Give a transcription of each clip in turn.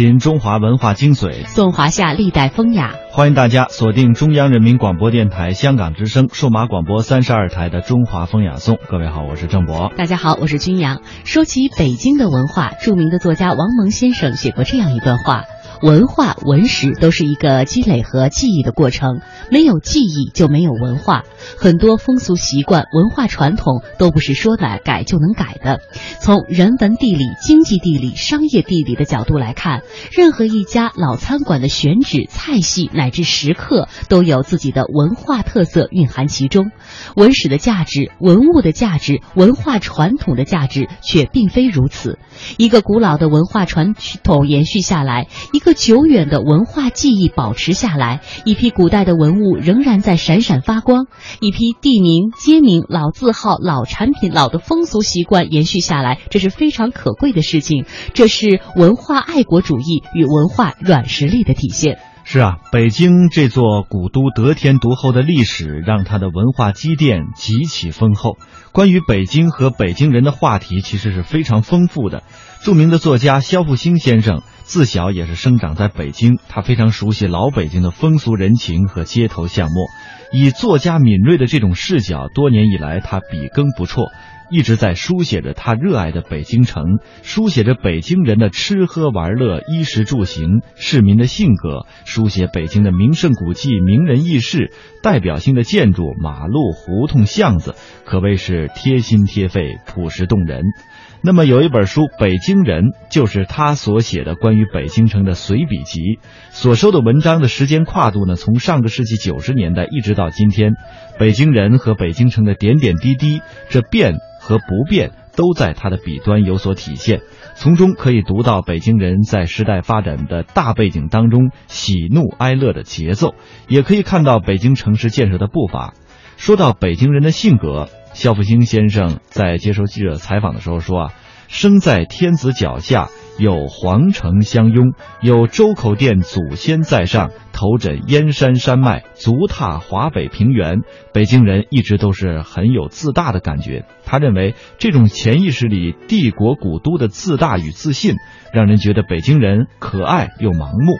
品中华文化精髓，颂华夏历代风雅。欢迎大家锁定中央人民广播电台香港之声数码广播三十二台的《中华风雅颂》。各位好，我是郑博。大家好，我是君阳。说起北京的文化，著名的作家王蒙先生写过这样一段话。文化文史都是一个积累和记忆的过程，没有记忆就没有文化。很多风俗习惯、文化传统都不是说改改就能改的。从人文地理、经济地理、商业地理的角度来看，任何一家老餐馆的选址、菜系乃至食客都有自己的文化特色蕴含其中。文史的价值、文物的价值、文化传统的价值却并非如此。一个古老的文化传统延续下来，一个。久远的文化记忆保持下来，一批古代的文物仍然在闪闪发光，一批地名、街名、老字号、老产品、老的风俗习惯延续下来，这是非常可贵的事情。这是文化爱国主义与文化软实力的体现。是啊，北京这座古都得天独厚的历史，让它的文化积淀极其丰厚。关于北京和北京人的话题，其实是非常丰富的。著名的作家肖复兴先生。自小也是生长在北京，他非常熟悉老北京的风俗人情和街头巷陌。以作家敏锐的这种视角，多年以来他笔耕不辍，一直在书写着他热爱的北京城，书写着北京人的吃喝玩乐、衣食住行、市民的性格，书写北京的名胜古迹、名人轶事、代表性的建筑、马路、胡同、巷子，可谓是贴心贴肺、朴实动人。那么有一本书《北京人》，就是他所写的关于北京城的随笔集，所收的文章的时间跨度呢，从上个世纪九十年代一直到今天，北京人和北京城的点点滴滴，这变和不变都在他的笔端有所体现，从中可以读到北京人在时代发展的大背景当中喜怒哀乐的节奏，也可以看到北京城市建设的步伐。说到北京人的性格。肖复兴先生在接受记者采访的时候说：“啊，生在天子脚下，有皇城相拥，有周口店祖先在上，头枕燕山山脉，足踏华北平原。北京人一直都是很有自大的感觉。他认为这种潜意识里帝国古都的自大与自信，让人觉得北京人可爱又盲目，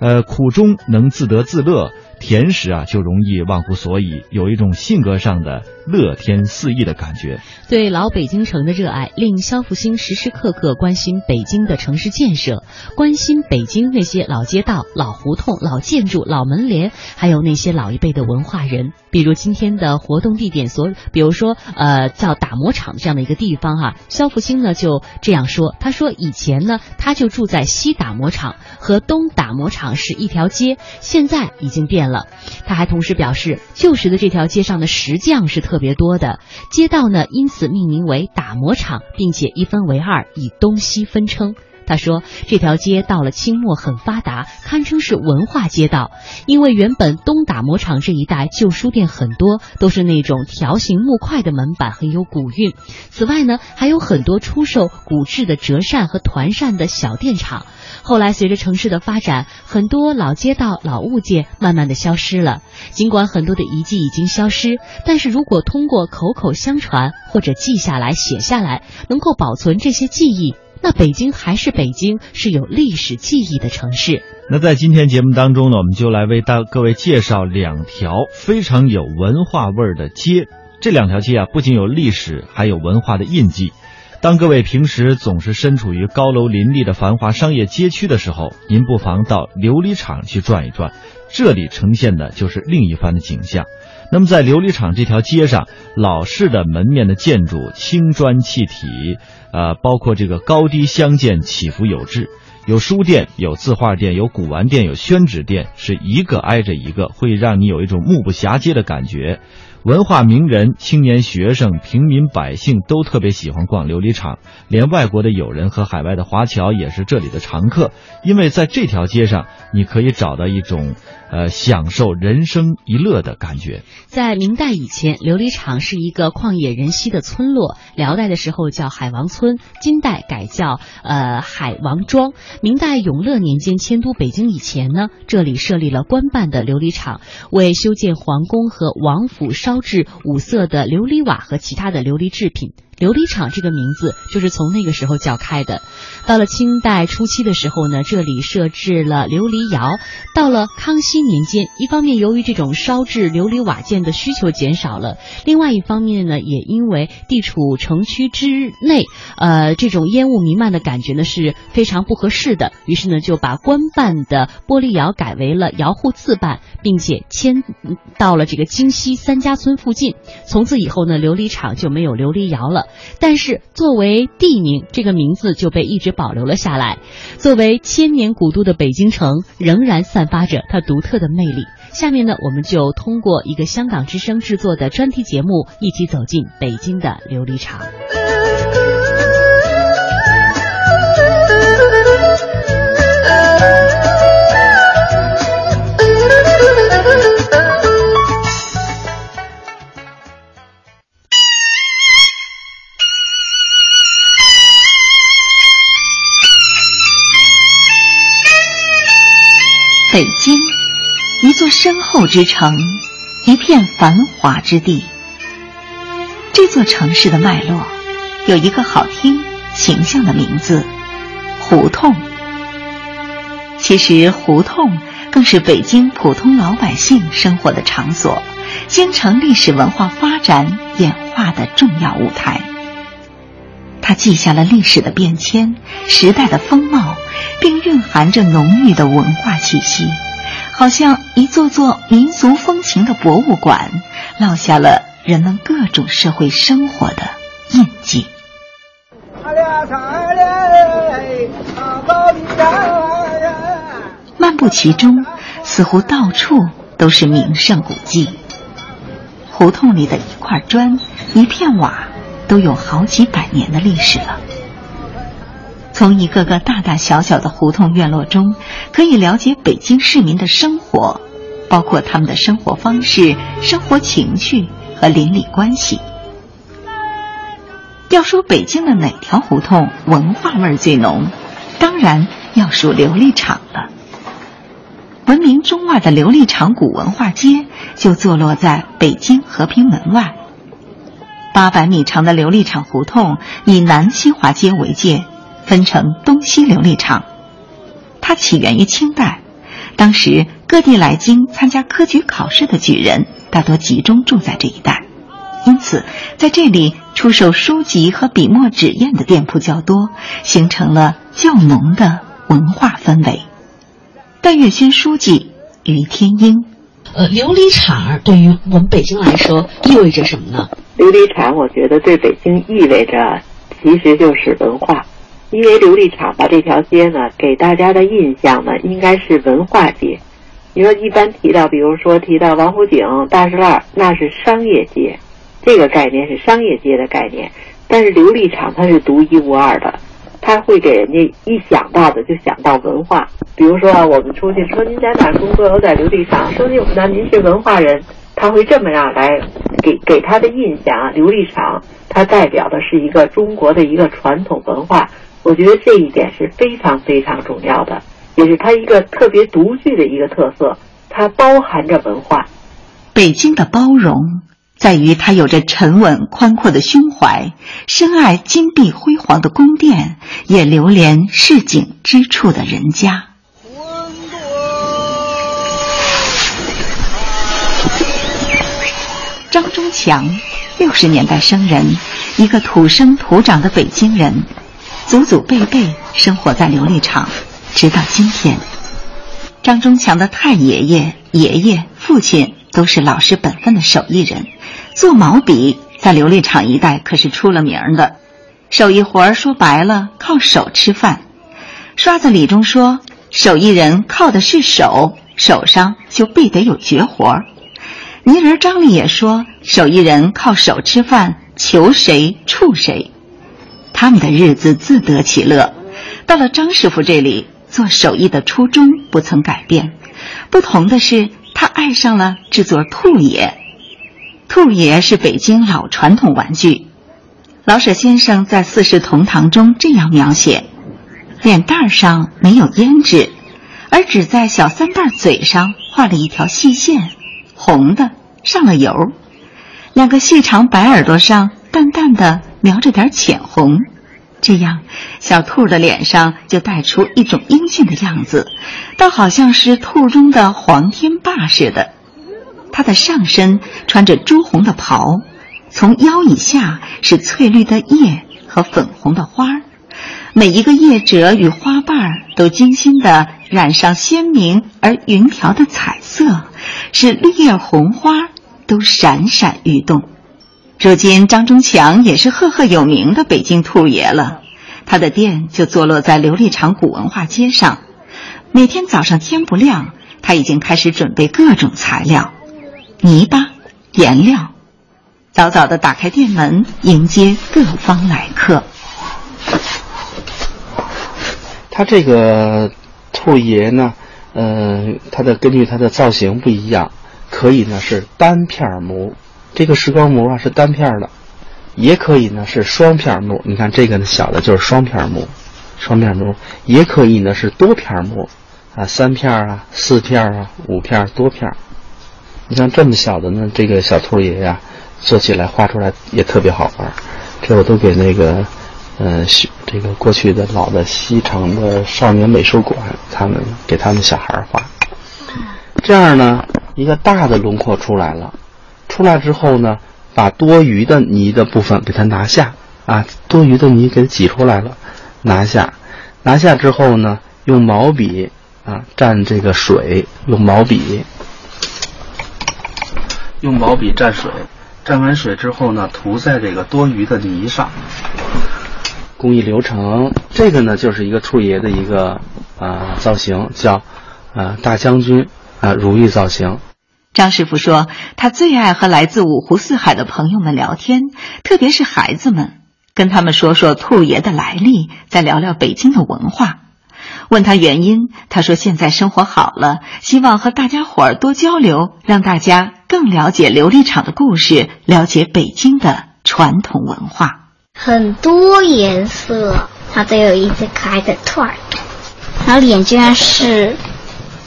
呃，苦中能自得自乐。”甜食啊，就容易忘乎所以，有一种性格上的乐天肆意的感觉。对老北京城的热爱，令肖复兴时时刻刻关心北京的城市建设，关心北京那些老街道、老胡同、老建筑、老门帘，还有那些老一辈的文化人。比如今天的活动地点所，比如说呃叫打磨厂这样的一个地方哈，肖复兴呢就这样说，他说以前呢他就住在西打磨厂和东打磨厂是一条街，现在已经变了。他还同时表示，旧时的这条街上的石匠是特特别多的，街道呢因此命名为打磨厂，并且一分为二，以东西分称。他说：“这条街到了清末很发达，堪称是文化街道。因为原本东打磨厂这一带旧书店很多，都是那种条形木块的门板，很有古韵。此外呢，还有很多出售古制的折扇和团扇的小店厂。后来随着城市的发展，很多老街道、老物件慢慢的消失了。尽管很多的遗迹已经消失，但是如果通过口口相传或者记下来、写下来，能够保存这些记忆。”那北京还是北京，是有历史记忆的城市。那在今天节目当中呢，我们就来为大各位介绍两条非常有文化味儿的街。这两条街啊，不仅有历史，还有文化的印记。当各位平时总是身处于高楼林立的繁华商业街区的时候，您不妨到琉璃厂去转一转，这里呈现的就是另一番的景象。那么，在琉璃厂这条街上，老式的门面的建筑，青砖砌体，呃，包括这个高低相间，起伏有致。有书店，有字画店，有古玩店，有宣纸店，是一个挨着一个，会让你有一种目不暇接的感觉。文化名人、青年学生、平民百姓都特别喜欢逛琉璃厂，连外国的友人和海外的华侨也是这里的常客。因为在这条街上，你可以找到一种，呃，享受人生一乐的感觉。在明代以前，琉璃厂是一个旷野人稀的村落；辽代的时候叫海王村，金代改叫呃海王庄。明代永乐年间迁都北京以前呢，这里设立了官办的琉璃厂，为修建皇宫和王府烧制五色的琉璃瓦和其他的琉璃制品。琉璃厂这个名字就是从那个时候叫开的。到了清代初期的时候呢，这里设置了琉璃窑。到了康熙年间，一方面由于这种烧制琉璃瓦件的需求减少了，另外一方面呢，也因为地处城区之内，呃，这种烟雾弥漫的感觉呢是非常不合适的。于是呢，就把官办的玻璃窑改为了窑户自办，并且迁到了这个京西三家村附近。从此以后呢，琉璃厂就没有琉璃窑了。但是作为地名，这个名字就被一直保留了下来。作为千年古都的北京城，仍然散发着它独特的魅力。下面呢，我们就通过一个香港之声制作的专题节目，一起走进北京的琉璃厂。北京，一座深厚之城，一片繁华之地。这座城市的脉络有一个好听、形象的名字——胡同。其实，胡同更是北京普通老百姓生活的场所，京城历史文化发展演化的重要舞台。它记下了历史的变迁、时代的风貌。并蕴含着浓郁的文化气息，好像一座座民俗风情的博物馆，烙下了人们各种社会生活的印记。漫步其中，似乎到处都是名胜古迹。胡同里的一块砖、一片瓦，都有好几百年的历史了。从一个个大大小小的胡同院落中，可以了解北京市民的生活，包括他们的生活方式、生活情趣和邻里关系。要说北京的哪条胡同文化味最浓，当然要数琉璃厂了。闻名中外的琉璃厂古文化街就坐落在北京和平门外。八百米长的琉璃厂胡同以南新华街为界。分成东西琉璃厂，它起源于清代。当时各地来京参加科举考试的举人大多集中住在这一带，因此在这里出售书籍和笔墨纸砚的店铺较多，形成了较浓的文化氛围。戴月轩书记于天英，呃，琉璃厂对于我们北京来说意味着什么呢？琉璃厂，我觉得对北京意味着其实就是文化。因为琉璃厂吧，这条街呢，给大家的印象呢，应该是文化街。你说一般提到，比如说提到王府井、大栅栏，那是商业街，这个概念是商业街的概念。但是琉璃厂它是独一无二的，他会给人家一想到的就想到文化。比如说啊我们出去说您在哪工作，我在琉璃厂。说您那您是文化人，他会这么样来给给他的印象啊。琉璃厂它代表的是一个中国的一个传统文化。我觉得这一点是非常非常重要的，也是它一个特别独具的一个特色。它包含着文化。北京的包容在于他有着沉稳宽阔的胸怀，深爱金碧辉煌的宫殿，也流连市井之处的人家。张忠强，六十年代生人，一个土生土长的北京人。祖祖辈辈生活在琉璃厂，直到今天。张忠强的太爷爷、爷爷、父亲都是老实本分的手艺人，做毛笔在琉璃厂一带可是出了名的。手艺活儿说白了，靠手吃饭。刷子李中说，手艺人靠的是手，手上就必得有绝活儿。泥人张力也说，手艺人靠手吃饭，求谁触谁。他们的日子自得其乐。到了张师傅这里，做手艺的初衷不曾改变，不同的是，他爱上了制作兔爷。兔爷是北京老传统玩具。老舍先生在《四世同堂》中这样描写：脸蛋上没有胭脂，而只在小三瓣嘴上画了一条细线，红的，上了油。两个细长白耳朵上淡淡的。描着点浅红，这样小兔的脸上就带出一种英俊的样子，倒好像是兔中的黄天霸似的。它的上身穿着朱红的袍，从腰以下是翠绿的叶和粉红的花儿，每一个叶褶与花瓣儿都精心的染上鲜明而匀调的彩色，使绿叶红花都闪闪欲动。如今张忠强也是赫赫有名的北京兔爷了，他的店就坐落在琉璃厂古文化街上。每天早上天不亮，他已经开始准备各种材料。泥巴、颜料，早早的打开店门，迎接各方来客。他这个兔爷呢，呃，它的根据它的造型不一样，可以呢是单片模，这个石膏模啊是单片的，也可以呢是双片模。你看这个呢小的就是双片模，双片模也可以呢是多片模，啊，三片啊、四片啊、五片多片。你像这么小的呢，这个小兔爷呀，做起来画出来也特别好玩。这我都给那个，呃，这个过去的老的西城的少年美术馆，他们给他们小孩画。这样呢，一个大的轮廓出来了。出来之后呢，把多余的泥的部分给它拿下啊，多余的泥给挤出来了，拿下。拿下之后呢，用毛笔啊蘸这个水，用毛笔。用毛笔蘸水，蘸完水之后呢，涂在这个多余的泥上。工艺流程，这个呢就是一个兔爷的一个啊造型，叫啊大将军啊如意造型。张师傅说，他最爱和来自五湖四海的朋友们聊天，特别是孩子们，跟他们说说兔爷的来历，再聊聊北京的文化。问他原因，他说现在生活好了，希望和大家伙儿多交流，让大家更了解琉璃厂的故事，了解北京的传统文化。很多颜色，它都有一只可爱的兔儿，然后脸居然是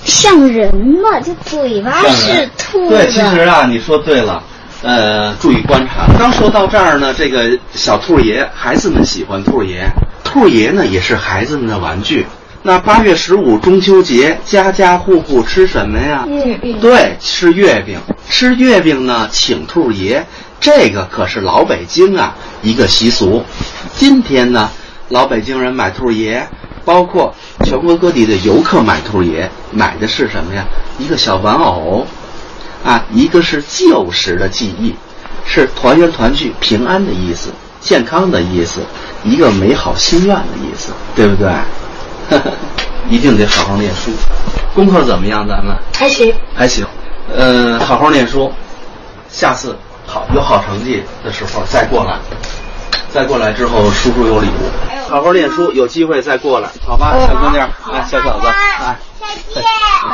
像人嘛，就嘴巴是兔对，其实啊，你说对了，呃，注意观察。刚说到这儿呢，这个小兔爷，孩子们喜欢兔爷，兔爷呢也是孩子们的玩具。那八月十五中秋节，家家户户吃什么呀？月饼。对，吃月饼。吃月饼呢，请兔爷，这个可是老北京啊一个习俗。今天呢，老北京人买兔爷，包括全国各地的游客买兔爷，买的是什么呀？一个小玩偶，啊，一个是旧时的记忆，是团圆团聚、平安的意思、健康的意思，一个美好心愿的意思，对不对？一定得好好念书，功课怎么样？咱们还行，还行。嗯，好好念书，下次好有好成绩的时候再过来，再过来之后叔叔有礼物。好好念书，有机会再过来，好吧，小姑娘，哎，小小子，哎，再见，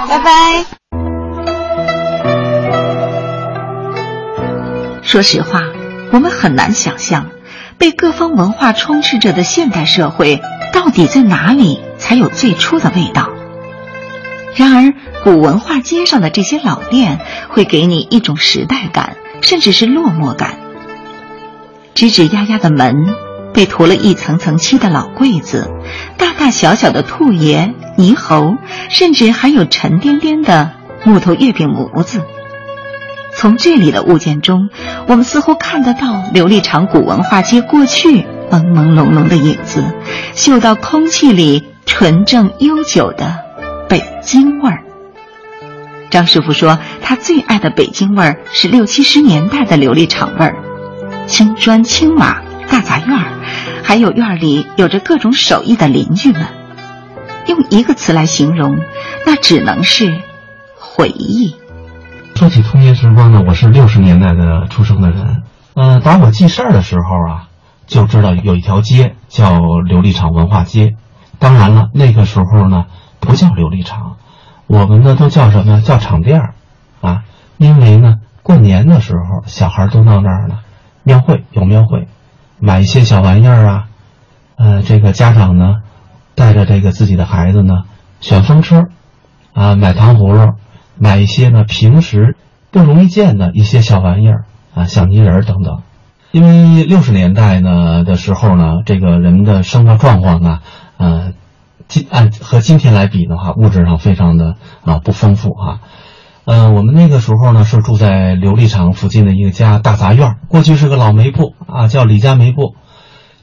拜拜。说实话，我们很难想象，被各方文化充斥着的现代社会。到底在哪里才有最初的味道？然而，古文化街上的这些老店会给你一种时代感，甚至是落寞感。吱吱呀呀的门，被涂了一层层漆的老柜子，大大小小的兔爷、猕猴，甚至还有沉甸甸的木头月饼模子。从这里的物件中，我们似乎看得到琉璃厂古文化街过去。朦朦胧胧的影子，嗅到空气里纯正悠久的北京味儿。张师傅说，他最爱的北京味儿是六七十年代的琉璃厂味儿，青砖青瓦大杂院儿，还有院里有着各种手艺的邻居们。用一个词来形容，那只能是回忆。说起童年时光呢，我是六十年代的出生的人，呃，打我记事儿的时候啊。就知道有一条街叫琉璃厂文化街，当然了，那个时候呢不叫琉璃厂，我们呢都叫什么呀？叫厂店儿，啊，因为呢过年的时候小孩都到那儿呢，庙会有庙会，买一些小玩意儿啊，呃，这个家长呢带着这个自己的孩子呢选风车，啊，买糖葫芦，买一些呢平时不容易见的一些小玩意儿啊，小泥人等等。因为六十年代呢的时候呢，这个人们的生活状况呢，呃，今按和今天来比的话，物质上非常的啊不丰富啊。呃，我们那个时候呢是住在琉璃厂附近的一个家大杂院，过去是个老煤铺啊，叫李家煤铺。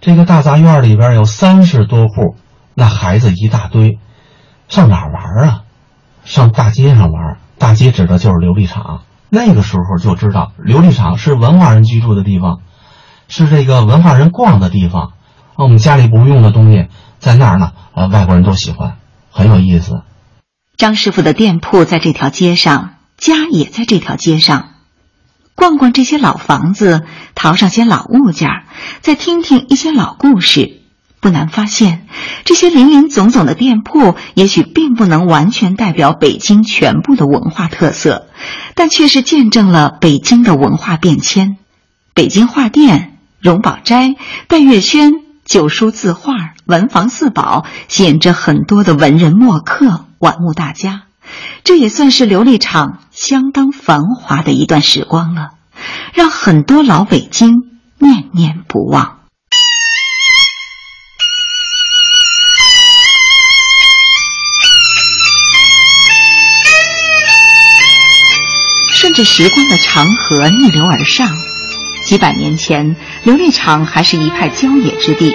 这个大杂院里边有三十多户，那孩子一大堆，上哪玩啊？上大街上玩。大街指的就是琉璃厂。那个时候就知道，琉璃厂是文化人居住的地方，是这个文化人逛的地方。我们家里不用的东西在那儿呢，呃，外国人都喜欢，很有意思。张师傅的店铺在这条街上，家也在这条街上。逛逛这些老房子，淘上些老物件，再听听一些老故事，不难发现，这些林林总总的店铺，也许并不能完全代表北京全部的文化特色，但却是见证了北京的文化变迁。北京画店、荣宝斋、戴月轩、九书字画、文房四宝，吸引着很多的文人墨客。玩物大家，这也算是琉璃厂相当繁华的一段时光了，让很多老北京念念不忘。顺着时光的长河逆流而上，几百年前，琉璃厂还是一派郊野之地。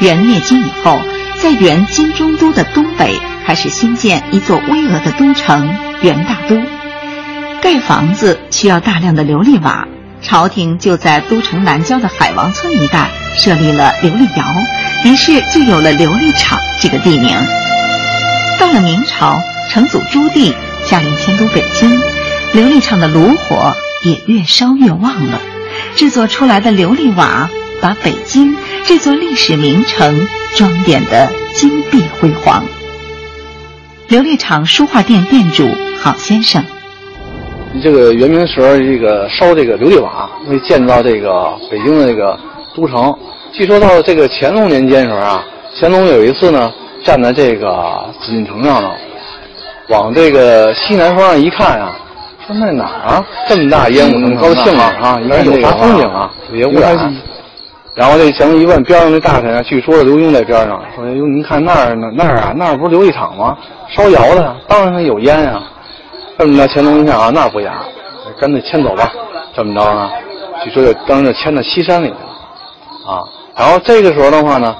元灭金以后，在元金中都的东北。开始兴建一座巍峨的都城元大都，盖房子需要大量的琉璃瓦，朝廷就在都城南郊的海王村一带设立了琉璃窑，于是就有了琉璃厂这个地名。到了明朝，成祖朱棣下令迁都北京，琉璃厂的炉火也越烧越旺了，制作出来的琉璃瓦把北京这座历史名城装点得金碧辉煌。琉璃厂书画店店主郝先生，这个元明时候，这个烧这个琉璃瓦，会建造这个北京的这个都城。据说到这个乾隆年间时候啊，乾隆有一次呢，站在这个紫禁城上呢，往这个西南方向一看啊，说那哪儿啊，这么大烟雾，高兴啊啊，一看有啥风景啊，别污染。然后这乾隆一问边上那大臣啊，据说刘墉在边上，说：“哟，您看那儿呢，那儿啊，那儿不是琉璃厂吗？烧窑的，当然有烟呀。”这么着，乾隆一看啊，那不雅，干脆迁走吧。这么着呢，据说就当就迁到西山里去了啊。然后这个时候的话呢，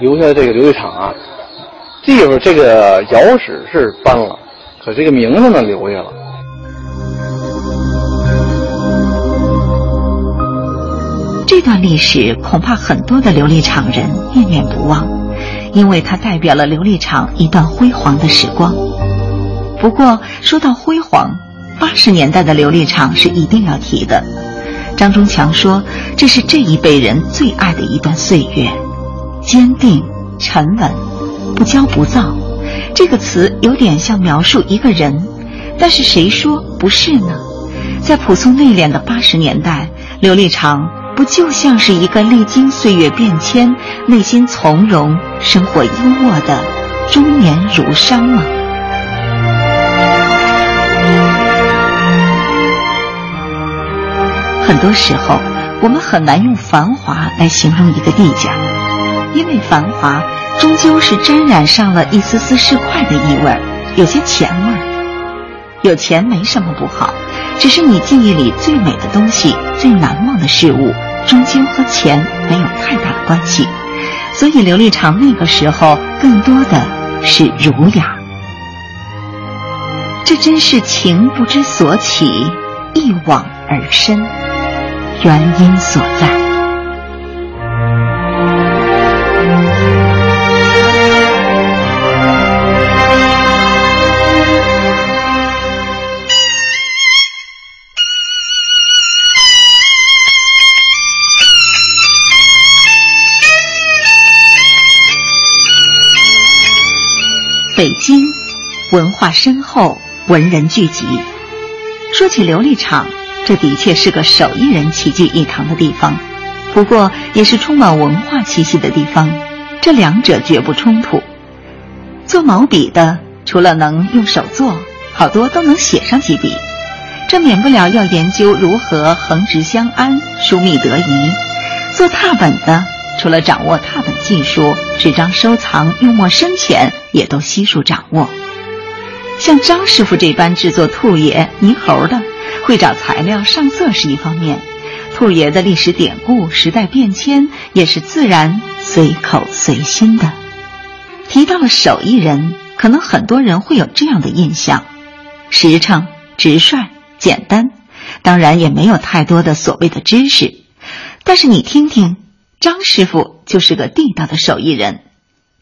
留下这个琉璃厂啊，地方这个窑址是搬了，可这个名字呢留下了。这段历史恐怕很多的琉璃厂人念念不忘，因为它代表了琉璃厂一段辉煌的时光。不过说到辉煌，八十年代的琉璃厂是一定要提的。张忠强说，这是这一辈人最爱的一段岁月，坚定、沉稳、不骄不躁。这个词有点像描述一个人，但是谁说不是呢？在朴素内敛的八十年代，琉璃厂。不就像是一个历经岁月变迁、内心从容、生活优渥的中年儒商吗？很多时候，我们很难用繁华来形容一个地界，因为繁华终究是沾染上了一丝丝市侩的意味儿，有些钱味儿。有钱没什么不好，只是你记忆里最美的东西、最难忘的事物。终究和钱没有太大的关系，所以琉璃厂那个时候更多的是儒雅。这真是情不知所起，一往而深，原因所在。文化深厚，文人聚集。说起琉璃厂，这的确是个手艺人齐聚一堂的地方，不过也是充满文化气息的地方。这两者绝不冲突。做毛笔的，除了能用手做，好多都能写上几笔；这免不了要研究如何横直相安、疏密得宜。做拓本的，除了掌握拓本技术，纸张收藏、用墨深浅也都悉数掌握。像张师傅这般制作兔爷、泥猴的，会找材料、上色是一方面，兔爷的历史典故、时代变迁也是自然随口随心的。提到了手艺人，可能很多人会有这样的印象：实诚、直率、简单，当然也没有太多的所谓的知识。但是你听听，张师傅就是个地道的手艺人，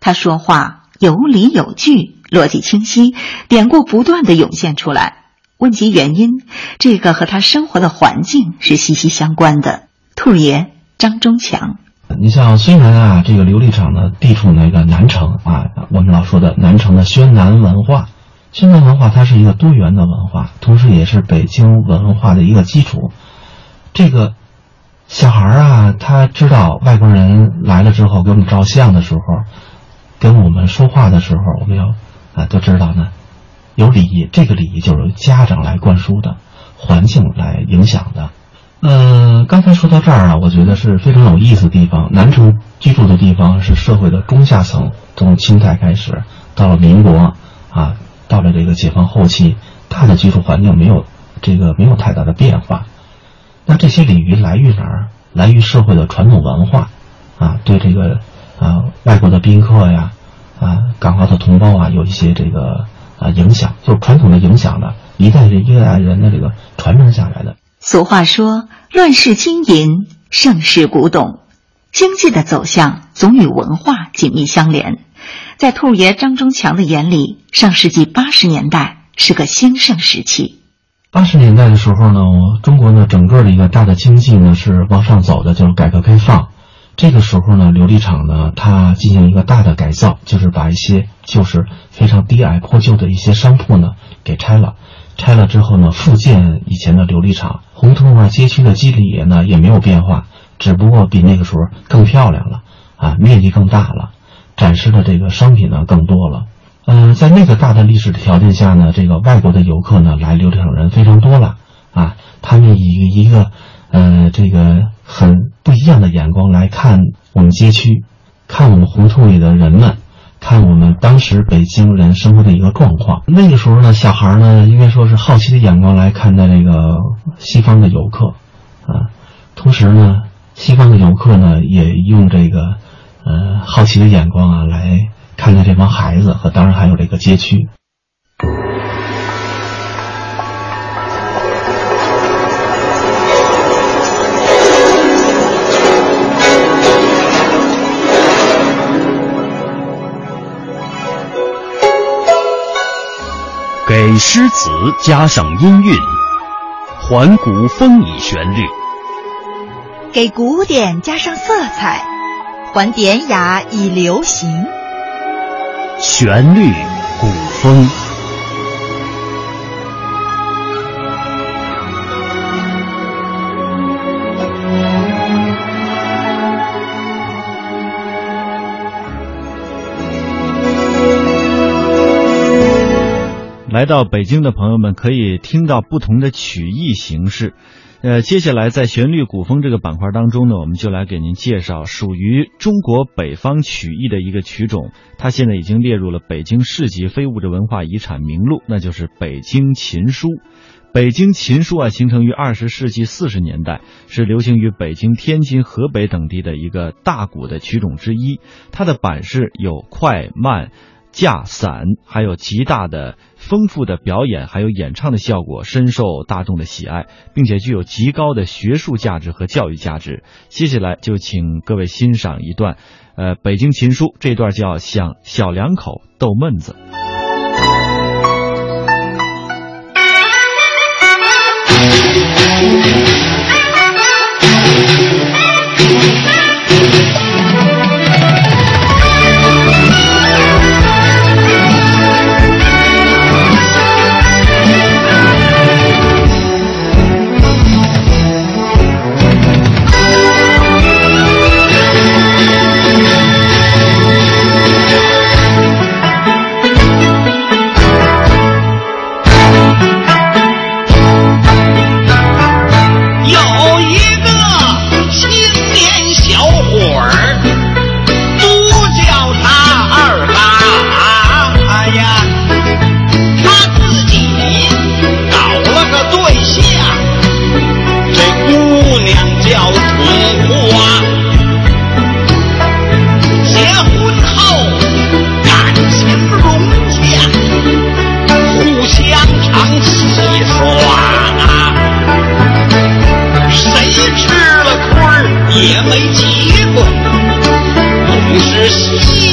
他说话有理有据，逻辑清晰，典故不断的涌现出来。问及原因，这个和他生活的环境是息息相关的。兔爷张忠强。你像虽然啊，这个琉璃厂呢地处那个南城啊，我们老说的南城的宣南文化，宣南文化它是一个多元的文化，同时也是北京文化的一个基础。这个小孩啊，他知道外国人来了之后给我们照相的时候，跟我们说话的时候，我们要啊都知道呢，有礼仪，这个礼仪就是由家长来灌输的，环境来影响的。嗯，刚才说到这儿啊，我觉得是非常有意思的地方。南城居住的地方是社会的中下层，从清代开始，到了民国啊，到了这个解放后期，它的居住环境没有这个没有太大的变化。那这些礼仪来于哪儿？来于社会的传统文化啊，对这个啊外国的宾客呀啊港澳的同胞啊有一些这个啊影响，就是传统的影响呢，一代人一代人的这个传承下来的。俗话说：“乱世金银，盛世古董。”经济的走向总与文化紧密相连。在兔爷张忠强的眼里，上世纪八十年代是个兴盛时期。八十年代的时候呢，中国呢整个的一个大的经济呢是往上走的，就是改革开放。这个时候呢，琉璃厂呢它进行一个大的改造，就是把一些就是非常低矮破旧的一些商铺呢给拆了。拆了之后呢，复建以前的琉璃厂，胡同啊、街区的基里呢也没有变化，只不过比那个时候更漂亮了，啊，面积更大了，展示的这个商品呢更多了。嗯，在那个大的历史条件下呢，这个外国的游客呢来琉璃厂人非常多了，啊，他们以一个呃这个很不一样的眼光来看我们街区，看我们胡同里的人们。看我们当时北京人生活的一个状况，那个时候呢，小孩呢应该说是好奇的眼光来看待这个西方的游客，啊，同时呢，西方的游客呢也用这个呃好奇的眼光啊来看待这帮孩子和当然还有这个街区。给诗词加上音韵，还古风以旋律；给古典加上色彩，还典雅以流行。旋律古风。来到北京的朋友们可以听到不同的曲艺形式，呃，接下来在旋律古风这个板块当中呢，我们就来给您介绍属于中国北方曲艺的一个曲种，它现在已经列入了北京市级非物质文化遗产名录，那就是北京琴书。北京琴书啊，形成于二十世纪四十年代，是流行于北京、天津、河北等地的一个大鼓的曲种之一，它的版式有快慢。架散，还有极大的丰富的表演，还有演唱的效果，深受大众的喜爱，并且具有极高的学术价值和教育价值。接下来就请各位欣赏一段，呃，北京琴书这段叫《想小两口逗闷子》。You.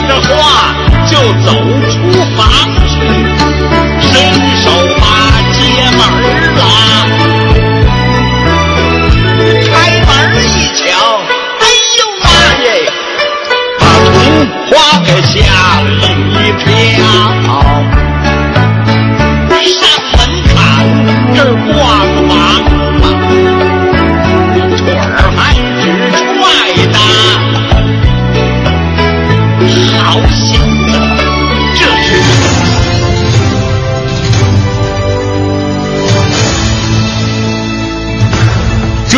说着话就走出房去，伸手把街门拉。开门一瞧，哎呦妈耶，把童花给吓了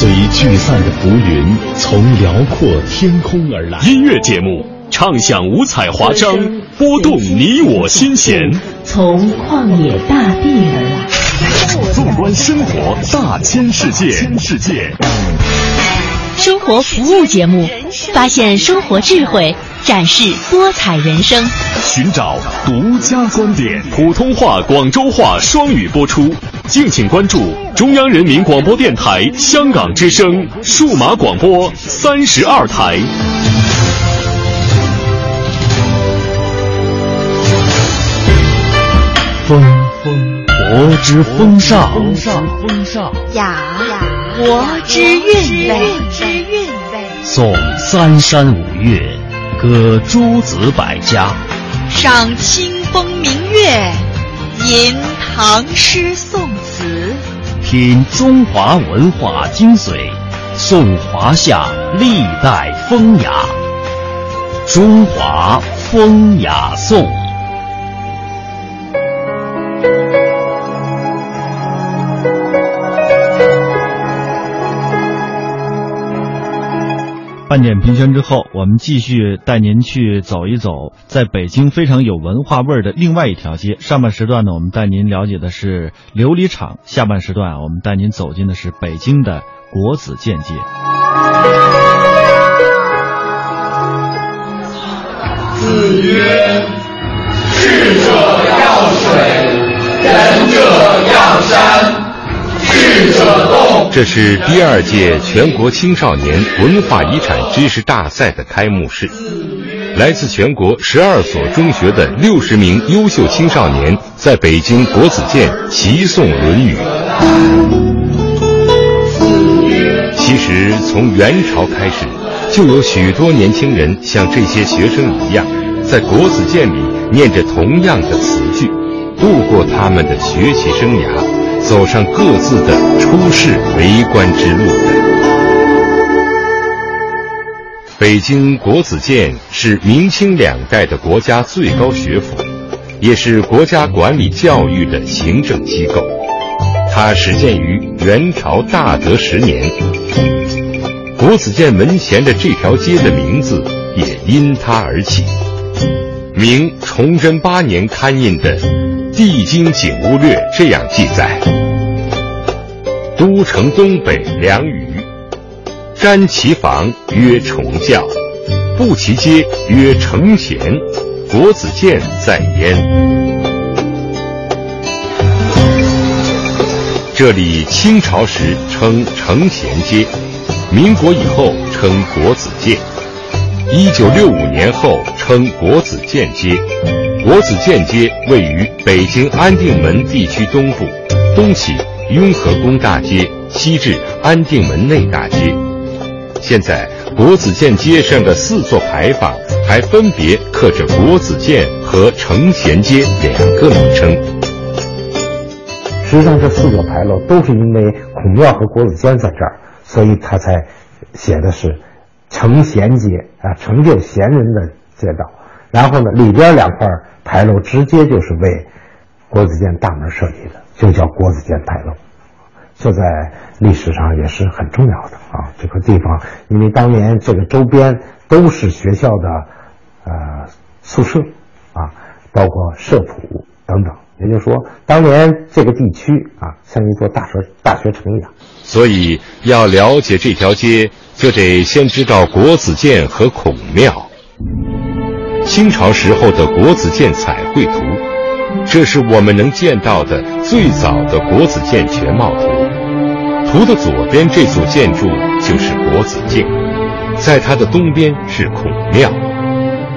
随聚散的浮云，从辽阔天空而来。音乐节目唱响五彩华章，拨动你我心弦。从旷野大地而来。纵观生活大千世界，世界。生活服务节目，发现生活智慧，展示多彩人生，寻找独家观点。普通话、广州话双语播出，敬请关注中央人民广播电台香港之声数码广播三十二台。风风国之风尚，风尚风尚雅雅国之韵味，之韵味。颂三山五岳，歌诸子百家，赏清风明月，吟唐诗宋词，品中华文化精髓，颂华夏历代风雅。中华风雅颂。半点评宣之后，我们继续带您去走一走，在北京非常有文化味儿的另外一条街。上半时段呢，我们带您了解的是琉璃厂；下半时段啊，我们带您走进的是北京的国子监街。子曰：“智者要水，仁者要山。”这是第二届全国青少年文化遗产知识大赛的开幕式，来自全国十二所中学的六十名优秀青少年在北京国子监齐诵《论语》。其实从元朝开始，就有许多年轻人像这些学生一样，在国子监里念着同样的词句，度过他们的学习生涯，走上各自的出世为官之路的。北京国子监是明清两代的国家最高学府，也是国家管理教育的行政机构。它始建于元朝大德十年，国子监门前的这条街的名字也因它而起。明崇祯八年刊印的《帝京景物略》这样记载：都城东北梁宇。瞻其房曰崇教，步其街曰承贤，国子监在焉。这里清朝时称承贤街，民国以后称国子监，一九六五年后称国子监街。国子监街位于北京安定门地区东部，东起雍和宫大街，西至安定门内大街。现在国子监街上的四座牌坊还分别刻着国子监和承贤街两个名称。实际上，这四座牌楼都是因为孔庙和国子监在这儿，所以他才写的是承贤街啊，成就贤人的街道。然后呢，里边两块牌楼直接就是为国子监大门设计的，就叫国子监牌楼。这在历史上也是很重要的啊！这个地方，因为当年这个周边都是学校的呃宿舍啊，包括社普等等。也就是说，当年这个地区啊，像一座大学大学城一样。所以，要了解这条街，就得先知道国子监和孔庙。清朝时候的国子监彩绘图，这是我们能见到的最早的国子监全貌图。图的左边这组建筑就是国子监，在它的东边是孔庙，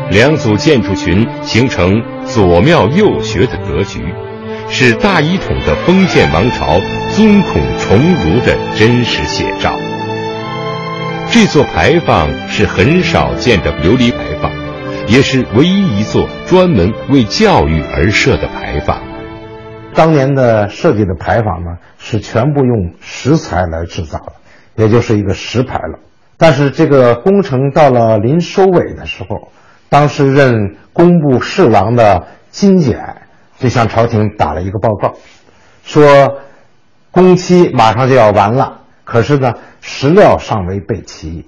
两组建筑群形成左庙右学的格局，是大一统的封建王朝尊孔崇儒的真实写照。这座牌坊是很少见的琉璃牌，也是唯一一座专门为教育而设的牌坊。当年的设计的牌坊呢，是全部用石材来制造的，也就是一个石牌楼。但是这个工程到了临收尾的时候，当时任工部侍郎的金简就向朝廷打了一个报告，说工期马上就要完了，可是呢石料尚未备齐，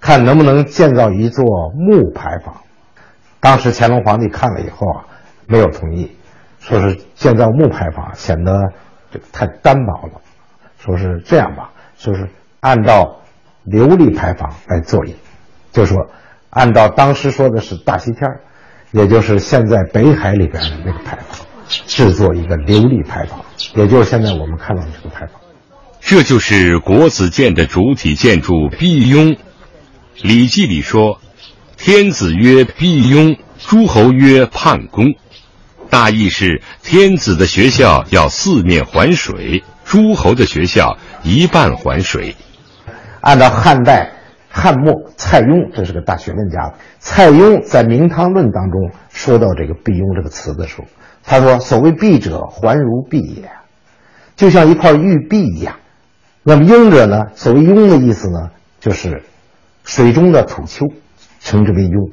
看能不能建造一座木牌坊。当时乾隆皇帝看了以后啊，没有同意。说是建造木牌坊显得这个太单薄了，说是这样吧，就是按照琉璃牌坊来做一，就说按照当时说的是大西天也就是现在北海里边的那个牌坊，制作一个琉璃牌坊，也就是现在我们看到的这个牌坊。这就是国子监的主体建筑毕雍，《礼记》里说：“天子曰毕雍，诸侯曰叛公。”大意是天子的学校要四面环水，诸侯的学校一半环水。按照汉代汉末蔡邕，这是个大学问家，蔡邕在《明堂论》当中说到这个“毕雍”这个词的时候，他说：“所谓璧者，环如璧也，就像一块玉璧一样。那么雍者呢？所谓雍的意思呢，就是水中的土丘，称之为雍。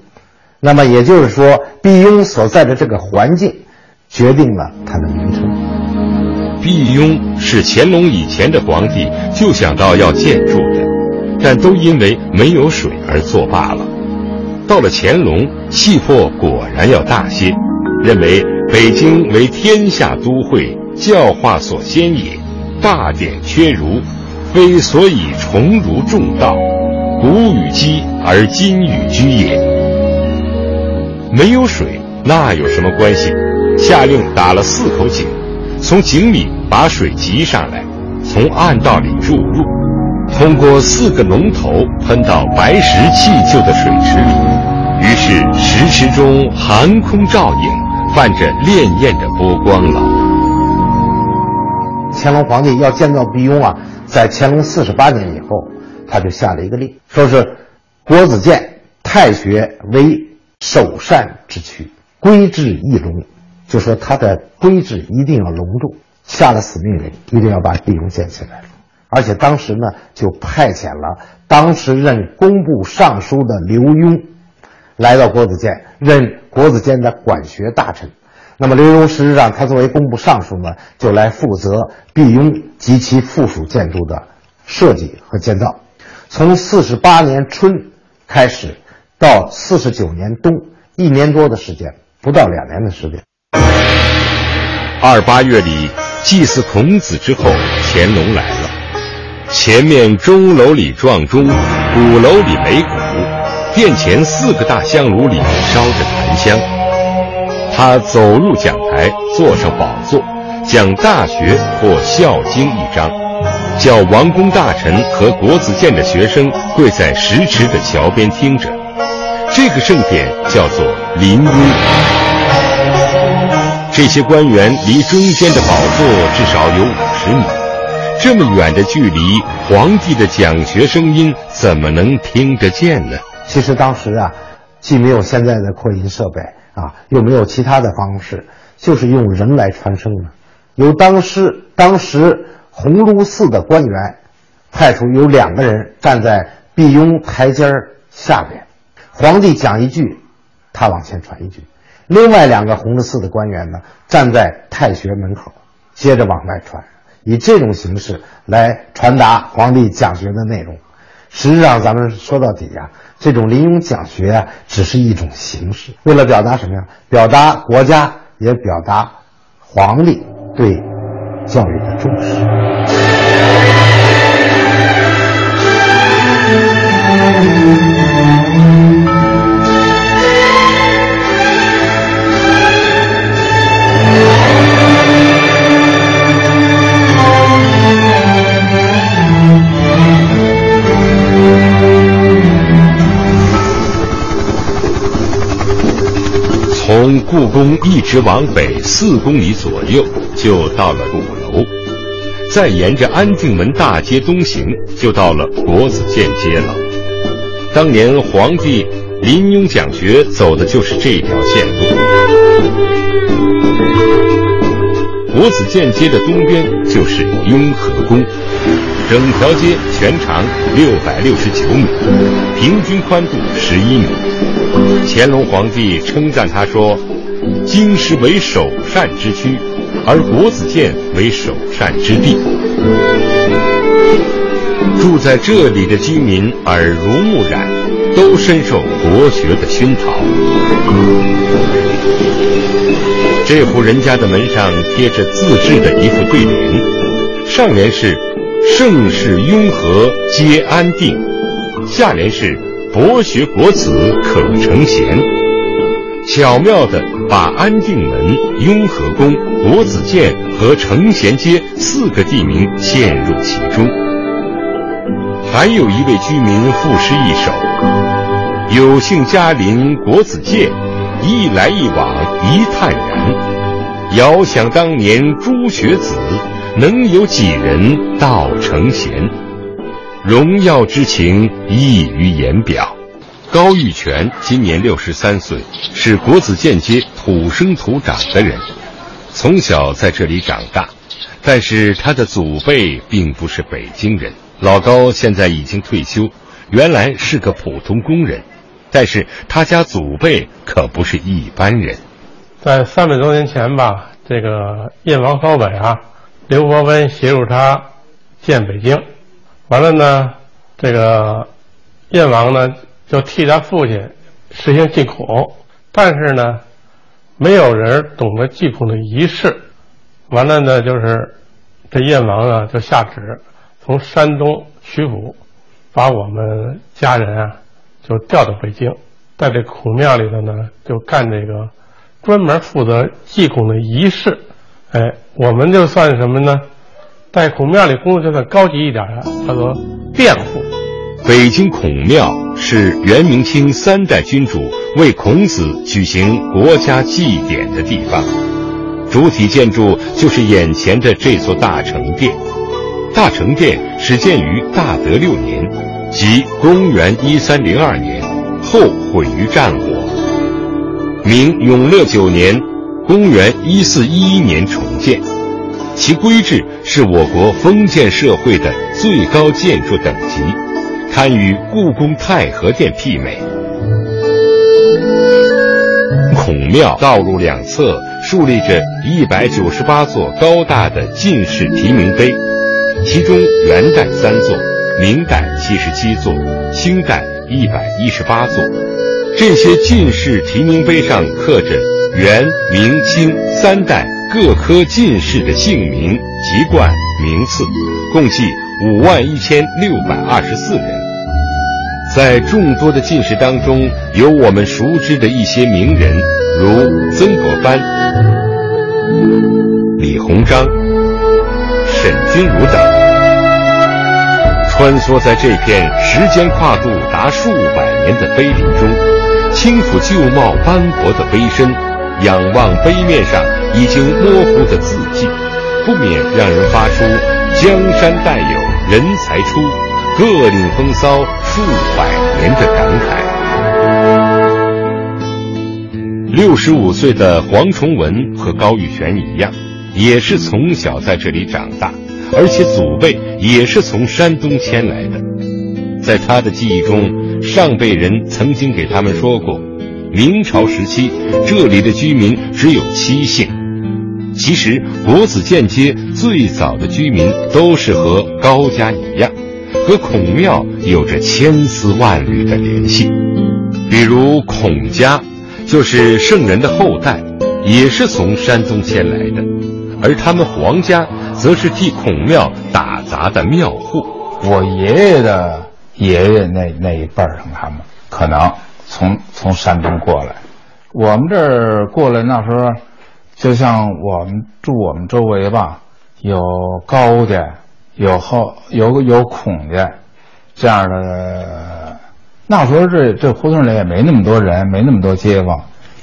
那么也就是说，毕雍所在的这个环境。”决定了它的名称。毕雍是乾隆以前的皇帝就想到要建筑的，但都因为没有水而作罢了。到了乾隆，气魄果然要大些，认为北京为天下都会，教化所先也，大典缺如，非所以崇儒重道，古与鸡而今与居也。没有水，那有什么关系？下令打了四口井，从井里把水集上来，从暗道里注入，通过四个龙头喷到白石砌就的水池里，于是石池中寒空照影，泛着潋滟的波光了。乾隆皇帝要建造碧雍啊，在乾隆四十八年以后，他就下了一个令，说是国子监太学为首善之区，规制义隆，就说他的规制一定要隆重，下了死命令，一定要把碧雍建起来。而且当时呢，就派遣了当时任工部尚书的刘墉，来到国子监任国子监的管学大臣。那么刘墉实际上他作为工部尚书呢，就来负责碧雍及其附属建筑的设计和建造。从四十八年春开始，到四十九年冬，一年多的时间，不到两年的时间。二八月里祭祀孔子之后，乾隆来了。前面钟楼里撞钟，鼓楼里擂鼓，殿前四个大香炉里烧着檀香。他走入讲台，坐上宝座，讲《大学》或《孝经》一章，叫王公大臣和国子监的学生跪在石池的桥边听着。这个盛典叫做临雍。这些官员离中间的宝座至少有五十米。这么远的距离，皇帝的讲学声音怎么能听得见呢？其实当时啊，既没有现在的扩音设备啊，又没有其他的方式，就是用人来传声的。由当时当时鸿胪寺的官员派出有两个人站在碧雍台阶下边，皇帝讲一句，他往前传一句；另外两个鸿胪寺的官员呢，站在太学门口，接着往外传。以这种形式来传达皇帝讲学的内容，实际上咱们说到底呀，这种临雍讲学啊，只是一种形式，为了表达什么呀？表达国家，也表达皇帝对教育的重视。从故宫一直往北四公里左右，就到了鼓楼，再沿着安定门大街东行，就到了国子监街了。当年皇帝临雍讲学走的就是这条线路。国子监街的东边就是雍和宫，整条街全长六百六十九米，平均宽度十一米。乾隆皇帝称赞他说：“京师为首善之区，而国子监为首善之地。住在这里的居民耳濡目染，都深受国学的熏陶。这户人家的门上贴着自制的一副对联，上联是‘盛世雍和皆安定’，下联是。”博学国子可成贤，巧妙地把安定门、雍和宫、国子监和成贤街四个地名嵌入其中。还有一位居民赋诗一首：“有幸家邻国子监，一来一往一叹然。遥想当年朱学子，能有几人到成贤？”荣耀之情溢于言表。高玉泉今年六十三岁，是国子监街土生土长的人，从小在这里长大。但是他的祖辈并不是北京人。老高现在已经退休，原来是个普通工人，但是他家祖辈可不是一般人。在三百多年前吧，这个燕王高北啊，刘伯温协助他建北京。完了呢，这个燕王呢就替他父亲实行祭孔，但是呢，没有人懂得祭孔的仪式。完了呢，就是这燕王啊就下旨从山东曲阜把我们家人啊就调到北京，在这孔庙里头呢就干这个专门负责祭孔的仪式。哎，我们就算什么呢？在孔庙里工作就算高级一点的，叫做佃户。北京孔庙是元明清三代君主为孔子举行国家祭典的地方，主体建筑就是眼前的这座大成殿。大成殿始建于大德六年，即公元一三零二年，后毁于战火。明永乐九年，公元一四一一年重建，其规制是我国封建社会的最高建筑等级，堪与故宫太和殿媲美。孔庙道路两侧竖立着一百九十八座高大的进士题名碑，其中元代三座，明代七十七座，清代一百一十八座。这些进士题名碑上刻着元、明、清三代各科进士的姓名、籍贯、名次，共计五万一千六百二十四人。在众多的进士当中，有我们熟知的一些名人，如曾国藩、李鸿章、沈钧儒等。穿梭在这片时间跨度达数百年的碑林中，轻抚旧貌斑驳的碑身，仰望碑面上已经模糊的字迹，不免让人发出“江山代有人才出”。各领风骚数百年的感慨。六十五岁的黄崇文和高玉泉一样，也是从小在这里长大，而且祖辈也是从山东迁来的。在他的记忆中，上辈人曾经给他们说过，明朝时期这里的居民只有七姓。其实国子监街最早的居民都是和高家一样。和孔庙有着千丝万缕的联系，比如孔家，就是圣人的后代，也是从山东迁来的，而他们黄家则是替孔庙打杂的庙户。我爷爷的爷爷那那一辈儿，他们可能从从山东过来，我们这儿过来那时候，就像我们住我们周围吧，有高家。有后有有孔家这样的，那时候这这胡同里也没那么多人，没那么多街坊，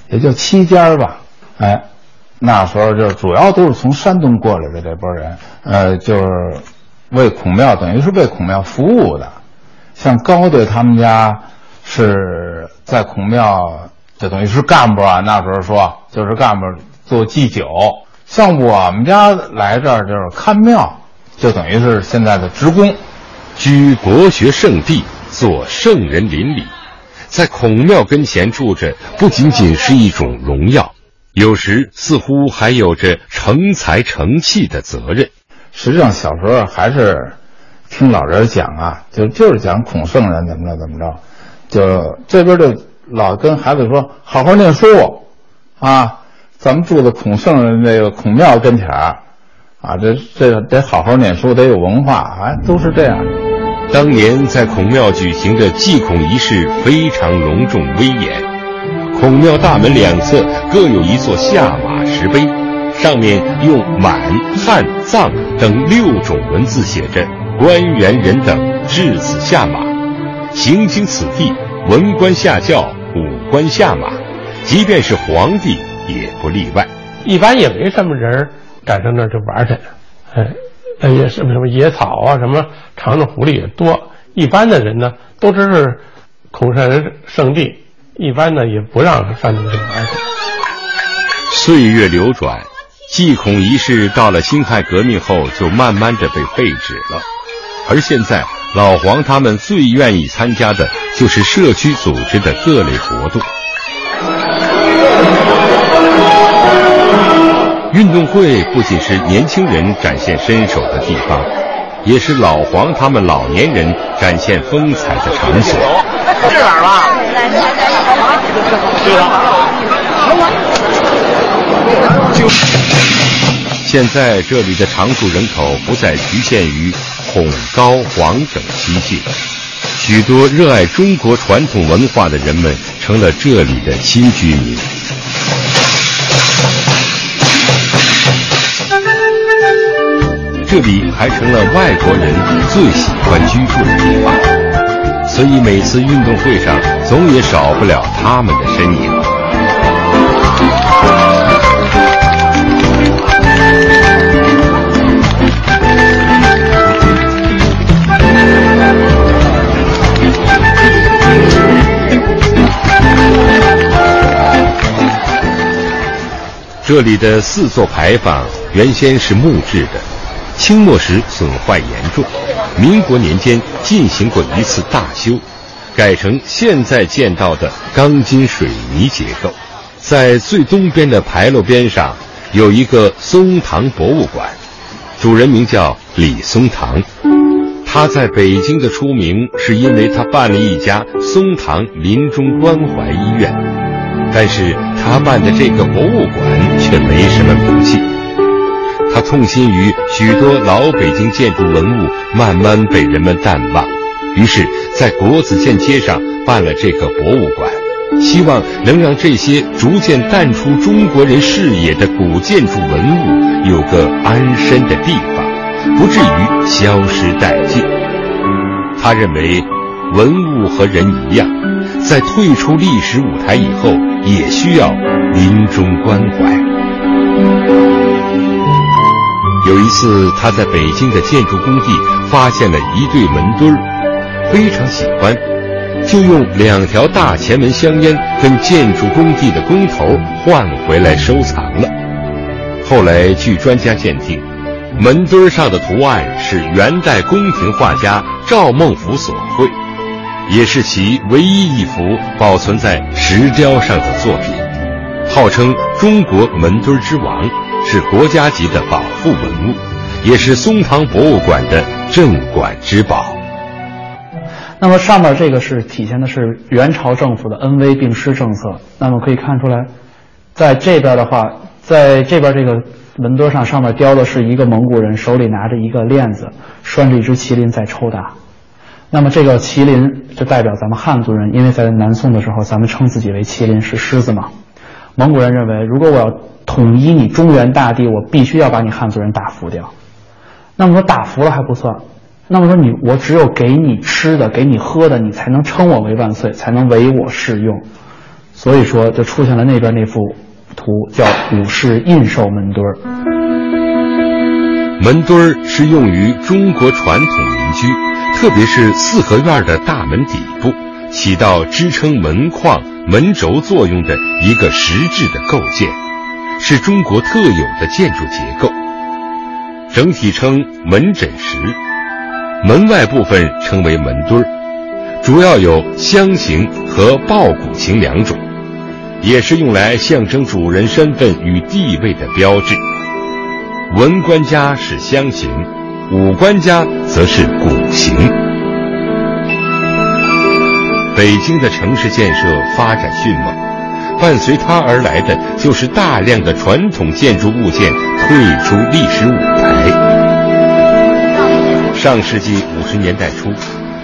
也就七家吧。哎，那时候就主要都是从山东过来的这波人，呃，就是为孔庙等于是为孔庙服务的。像高家他们家是在孔庙，就等于是干部啊。那时候说就是干部做祭酒，像我们家来这儿就是看庙。就等于是现在的职工，居国学圣地，做圣人邻里，在孔庙跟前住着，不仅仅是一种荣耀，有时似乎还有着成才成器的责任。实际上，小时候还是听老人讲啊，就就是讲孔圣人怎么着怎么着，就这边就老跟孩子说，好好念书啊，咱们住在孔圣人那个孔庙跟前儿。啊，这这得好好念书，得有文化，哎，都是这样。当年在孔庙举行的祭孔仪式非常隆重威严，孔庙大门两侧各有一座下马石碑，上面用满、汉、藏等六种文字写着“官员人等至此下马，行经此地，文官下轿，武官下马，即便是皇帝也不例外。一般也没什么人。赶上那儿就玩去，哎，哎呀，什么什么野草啊，什么长着狐狸也多。一般的人呢，都知是孔圣人圣地，一般呢也不让上那去玩去。岁月流转，祭孔仪式到了辛亥革命后就慢慢的被废止了，而现在老黄他们最愿意参加的就是社区组织的各类活动。运动会不仅是年轻人展现身手的地方，也是老黄他们老年人展现风采的场所。这哪儿吧？现在这里的常住人口不再局限于孔、高、黄等七姓，许多热爱中国传统文化的人们成了这里的新居民。这里还成了外国人最喜欢居住的地方，所以每次运动会上总也少不了他们的身影。这里的四座牌坊原先是木质的，清末时损坏严重，民国年间进行过一次大修，改成现在见到的钢筋水泥结构。在最东边的牌楼边上有一个松堂博物馆，主人名叫李松堂。他在北京的出名是因为他办了一家松堂临终关怀医院，但是他办的这个博物馆却没什么名气。他痛心于许多老北京建筑文物慢慢被人们淡忘，于是，在国子监街上办了这个博物馆，希望能让这些逐渐淡出中国人视野的古建筑文物有个安身的地方。不至于消失殆尽。他认为，文物和人一样，在退出历史舞台以后，也需要临终关怀。有一次，他在北京的建筑工地发现了一对门墩儿，非常喜欢，就用两条大前门香烟跟建筑工地的工头换回来收藏了。后来，据专家鉴定。门墩上的图案是元代宫廷画家赵孟頫所绘，也是其唯一一幅保存在石雕上的作品，号称中国门墩之王，是国家级的保护文物，也是松堂博物馆的镇馆之宝。那么上面这个是体现的是元朝政府的恩威并施政策。那么可以看出来，在这边的话，在这边这个。门墩上上面雕的是一个蒙古人手里拿着一个链子，拴着一只麒麟在抽打。那么这个麒麟就代表咱们汉族人，因为在南宋的时候，咱们称自己为麒麟是狮子嘛。蒙古人认为，如果我要统一你中原大地，我必须要把你汉族人打服掉。那么说打服了还不算，那么说你我只有给你吃的，给你喝的，你才能称我为万岁，才能为我适用。所以说，就出现了那边那幅。图叫武士印绶门墩儿。门墩儿是用于中国传统民居，特别是四合院的大门底部，起到支撑门框、门轴作用的一个实质的构件，是中国特有的建筑结构。整体称门枕石，门外部分称为门墩儿，主要有箱形和抱鼓形两种。也是用来象征主人身份与地位的标志。文官家是箱形，武官家则是古形。北京的城市建设发展迅猛，伴随它而来的就是大量的传统建筑物件退出历史舞台。上世纪五十年代初，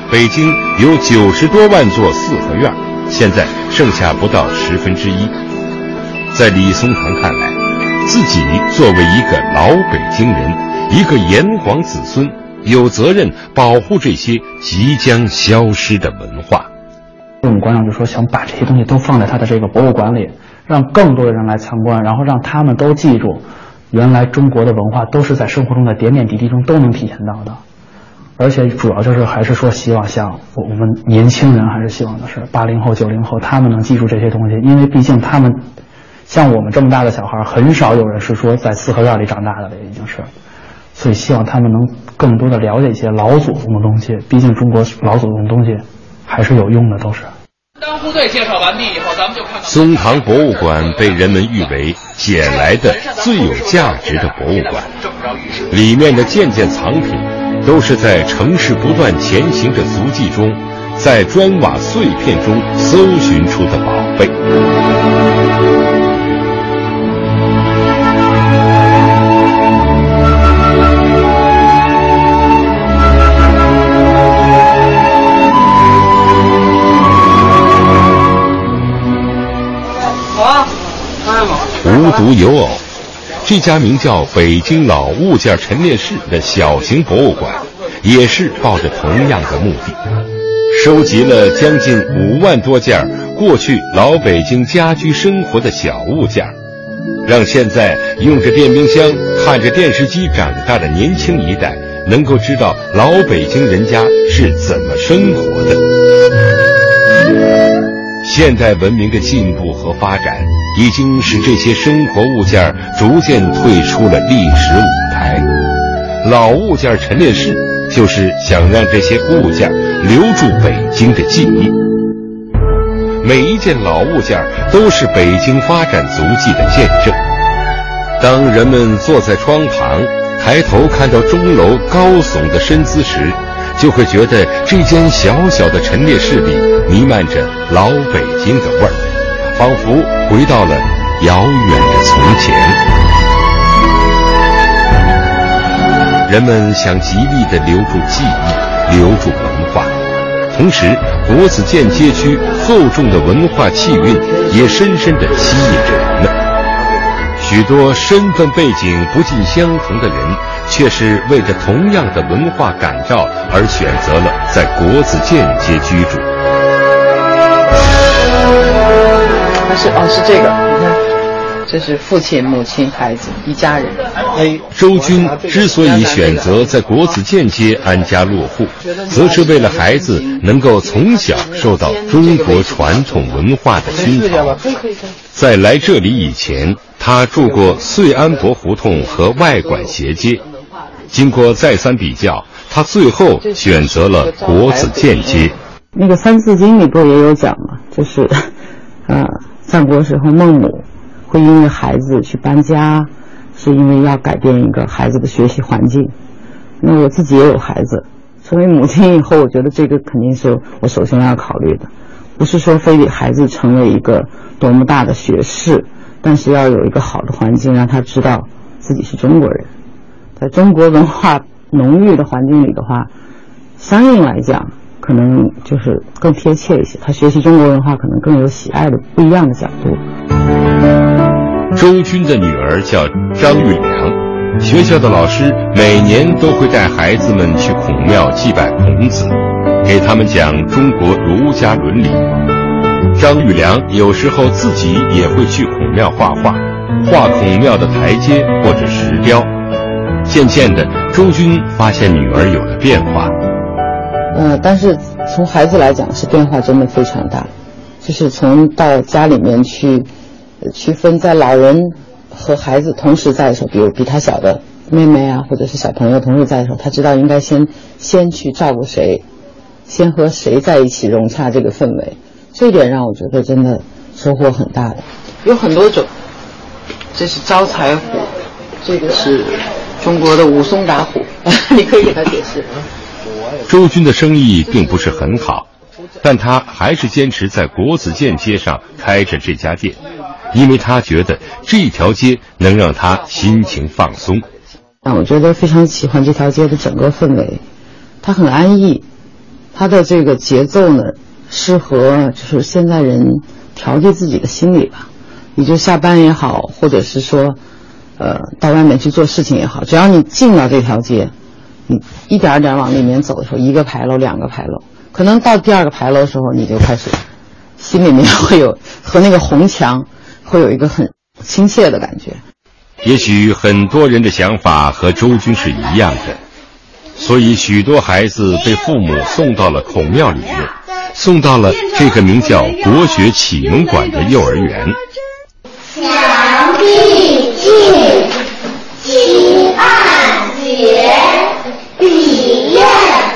北京有九十多万座四合院。现在剩下不到十分之一，在李松堂看来，自己作为一个老北京人，一个炎黄子孙，有责任保护这些即将消失的文化。我们馆长就说，想把这些东西都放在他的这个博物馆里，让更多的人来参观，然后让他们都记住，原来中国的文化都是在生活中的点点滴滴中都能体现到的。而且主要就是还是说希望像我们年轻人还是希望的是八零后九零后他们能记住这些东西，因为毕竟他们像我们这么大的小孩，很少有人是说在四合院里长大的了，已经是，所以希望他们能更多的了解一些老祖宗的东西，毕竟中国老祖宗的东西还是有用的，都是。当部队介绍完毕以后，咱们就看到松堂博物馆被人们誉为捡来的最有价值的博物馆，里面的件件藏品。都是在城市不断前行的足迹中，在砖瓦碎片中搜寻出的宝贝。独有偶。这家名叫“北京老物件陈列室”的小型博物馆，也是抱着同样的目的，收集了将近五万多件过去老北京家居生活的小物件，让现在用着电冰箱、看着电视机长大的年轻一代，能够知道老北京人家是怎么生活的。现代文明的进步和发展，已经使这些生活物件逐渐退出了历史舞台。老物件陈列室就是想让这些物件留住北京的记忆。每一件老物件都是北京发展足迹的见证。当人们坐在窗旁，抬头看到钟楼高耸的身姿时，就会觉得这间小小的陈列室里弥漫着老北京的味儿，仿佛回到了遥远的从前。人们想极力地留住记忆，留住文化，同时国子监街区厚重的文化气韵也深深地吸引着人们。许多身份背景不尽相同的人，却是为着同样的文化感召而选择了在国子监街居住。他是哦，是这个，你看，这是父亲、母亲、孩子一家人。哎，周军之所以选择在国子监街安家落户，则是为了孩子能够从小受到中国传统文化的熏陶。在来这里以前。他住过遂安博胡同和外馆斜街，经过再三比较，他最后选择了国子监街。那个《三字经》里不也有讲吗？就是，呃，战国时候孟母会因为孩子去搬家，是因为要改变一个孩子的学习环境。那我自己也有孩子，成为母亲以后，我觉得这个肯定是我首先要考虑的，不是说非得孩子成为一个多么大的学士。但是要有一个好的环境，让他知道自己是中国人，在中国文化浓郁的环境里的话，相应来讲，可能就是更贴切一些。他学习中国文化可能更有喜爱的不一样的角度。周军的女儿叫张玉良，学校的老师每年都会带孩子们去孔庙祭拜孔子，给他们讲中国儒家伦理。张玉良有时候自己也会去孔庙画画，画孔庙的台阶或者石雕。渐渐的，周军发现女儿有了变化。呃，但是从孩子来讲，是变化真的非常大。就是从到家里面去区分，在老人和孩子同时在的时候，比如比他小的妹妹啊，或者是小朋友同时在的时候，他知道应该先先去照顾谁，先和谁在一起融洽这个氛围。这一点让我觉得真的收获很大的，有很多种。这是招财虎，这个是中国的武松打虎，你可以给他解释。周军的生意并不是很好，但他还是坚持在国子监街上开着这家店，因为他觉得这条街能让他心情放松。啊，我觉得非常喜欢这条街的整个氛围，它很安逸，它的这个节奏呢。适合就是现在人调节自己的心理吧，你就下班也好，或者是说，呃，到外面去做事情也好，只要你进了这条街，你一点点往里面走的时候，一个牌楼、两个牌楼，可能到第二个牌楼的时候，你就开始心里面会有和那个红墙会有一个很亲切的感觉。也许很多人的想法和周军是一样的，所以许多孩子被父母送到了孔庙里面。送到了这个名叫“国学启蒙馆”的幼儿园。墙壁第七二节，比耶。